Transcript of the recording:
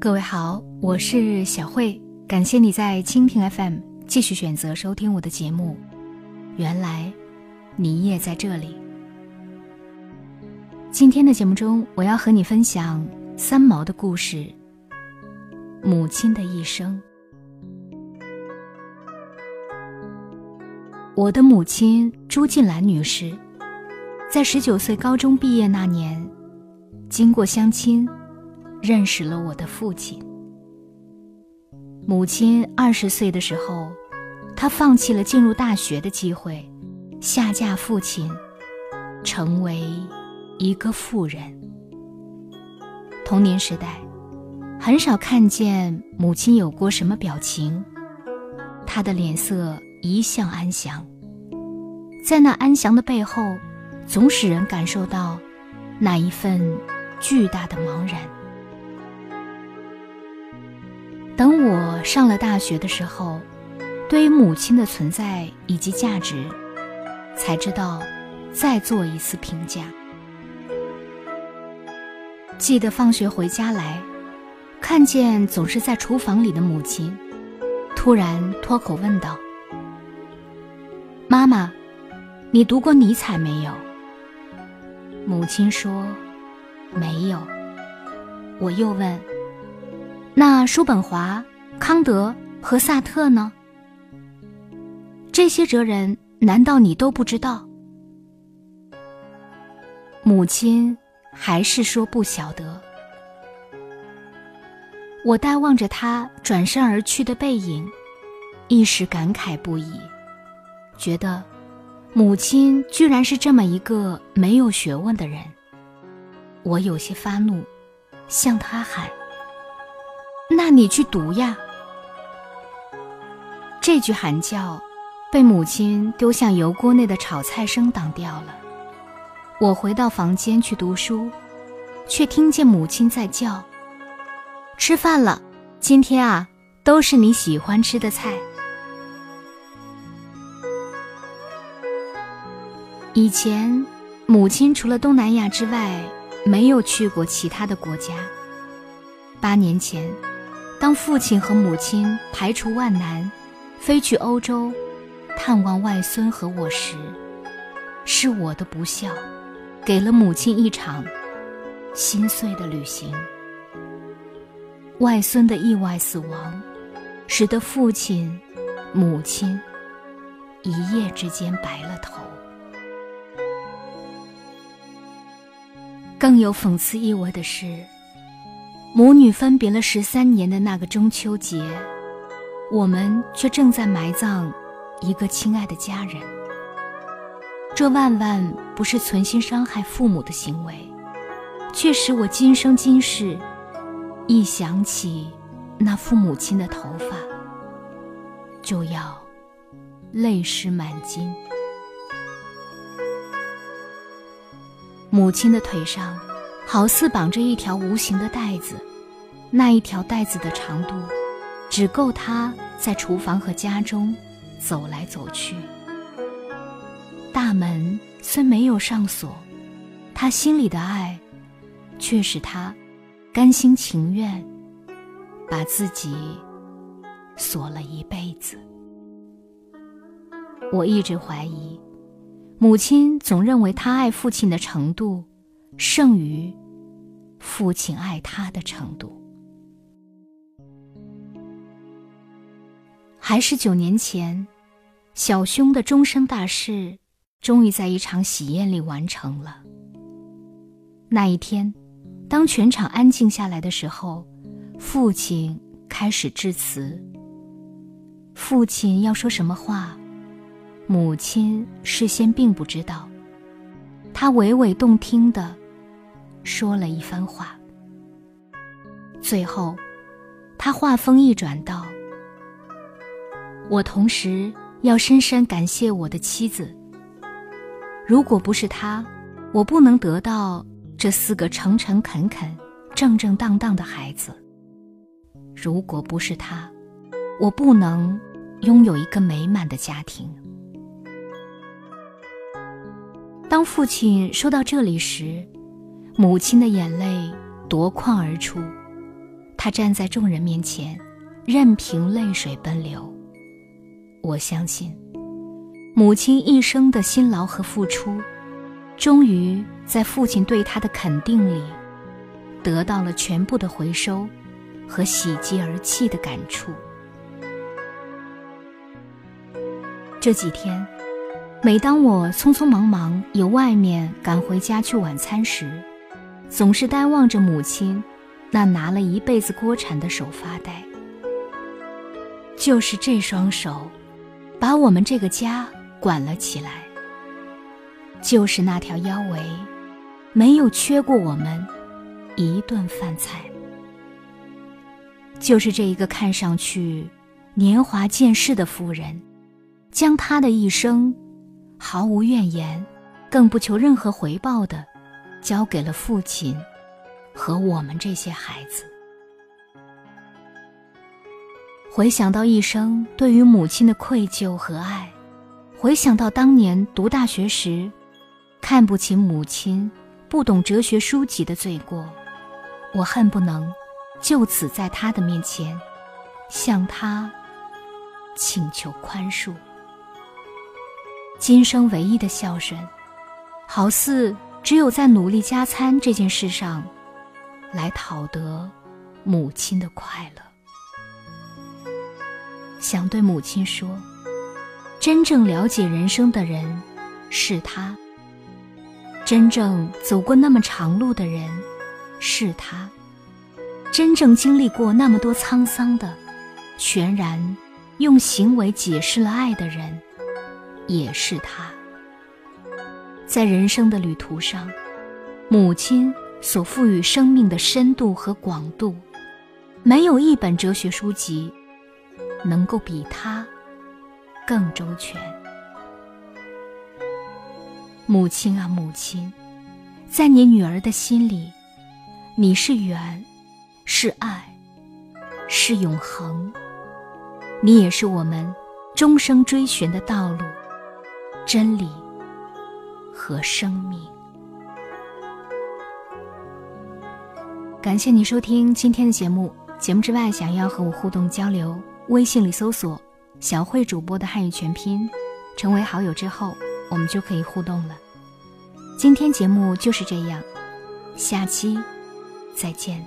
各位好，我是小慧，感谢你在蜻蜓 FM 继续选择收听我的节目。原来你也在这里。今天的节目中，我要和你分享三毛的故事《母亲的一生》。我的母亲朱静兰女士，在十九岁高中毕业那年，经过相亲。认识了我的父亲。母亲二十岁的时候，她放弃了进入大学的机会，下嫁父亲，成为一个妇人。童年时代，很少看见母亲有过什么表情，她的脸色一向安详。在那安详的背后，总使人感受到那一份巨大的茫然。等我上了大学的时候，对于母亲的存在以及价值，才知道再做一次评价。记得放学回家来，看见总是在厨房里的母亲，突然脱口问道：“妈妈，你读过尼采没有？”母亲说：“没有。”我又问。那叔本华、康德和萨特呢？这些哲人难道你都不知道？母亲还是说不晓得。我呆望着他转身而去的背影，一时感慨不已，觉得母亲居然是这么一个没有学问的人。我有些发怒，向他喊。那你去读呀！这句喊叫，被母亲丢向油锅内的炒菜声挡掉了。我回到房间去读书，却听见母亲在叫：“吃饭了，今天啊，都是你喜欢吃的菜。”以前，母亲除了东南亚之外，没有去过其他的国家。八年前。当父亲和母亲排除万难，飞去欧洲探望外孙和我时，是我的不孝，给了母亲一场心碎的旅行。外孙的意外死亡，使得父亲、母亲一夜之间白了头。更有讽刺意味的是。母女分别了十三年的那个中秋节，我们却正在埋葬一个亲爱的家人。这万万不是存心伤害父母的行为，却使我今生今世一想起那父母亲的头发，就要泪湿满襟。母亲的腿上。好似绑着一条无形的带子，那一条带子的长度，只够他在厨房和家中走来走去。大门虽没有上锁，他心里的爱，却使他甘心情愿把自己锁了一辈子。我一直怀疑，母亲总认为他爱父亲的程度。胜于父亲爱他的程度。还是九年前，小兄的终身大事，终于在一场喜宴里完成了。那一天，当全场安静下来的时候，父亲开始致辞。父亲要说什么话，母亲事先并不知道。他娓娓动听的。说了一番话，最后，他话锋一转道：“我同时要深深感谢我的妻子。如果不是她，我不能得到这四个诚诚恳恳、正正当当的孩子；如果不是她，我不能拥有一个美满的家庭。”当父亲说到这里时，母亲的眼泪夺眶而出，她站在众人面前，任凭泪水奔流。我相信，母亲一生的辛劳和付出，终于在父亲对她的肯定里，得到了全部的回收和喜极而泣的感触。这几天，每当我匆匆忙忙由外面赶回家去晚餐时，总是呆望着母亲那拿了一辈子锅铲的手发呆。就是这双手，把我们这个家管了起来。就是那条腰围，没有缺过我们一顿饭菜。就是这一个看上去年华渐逝的妇人。将他的一生，毫无怨言，更不求任何回报的，交给了父亲和我们这些孩子。回想到一生对于母亲的愧疚和爱，回想到当年读大学时，看不起母亲不懂哲学书籍的罪过，我恨不能就此在他的面前，向他请求宽恕。今生唯一的孝顺，好似只有在努力加餐这件事上，来讨得母亲的快乐。想对母亲说，真正了解人生的人是他，真正走过那么长路的人是他，真正经历过那么多沧桑的，全然用行为解释了爱的人。也是他，在人生的旅途上，母亲所赋予生命的深度和广度，没有一本哲学书籍能够比她更周全。母亲啊，母亲，在你女儿的心里，你是缘，是爱，是永恒，你也是我们终生追寻的道路。真理和生命。感谢你收听今天的节目。节目之外，想要和我互动交流，微信里搜索“小慧主播”的汉语全拼，成为好友之后，我们就可以互动了。今天节目就是这样，下期再见。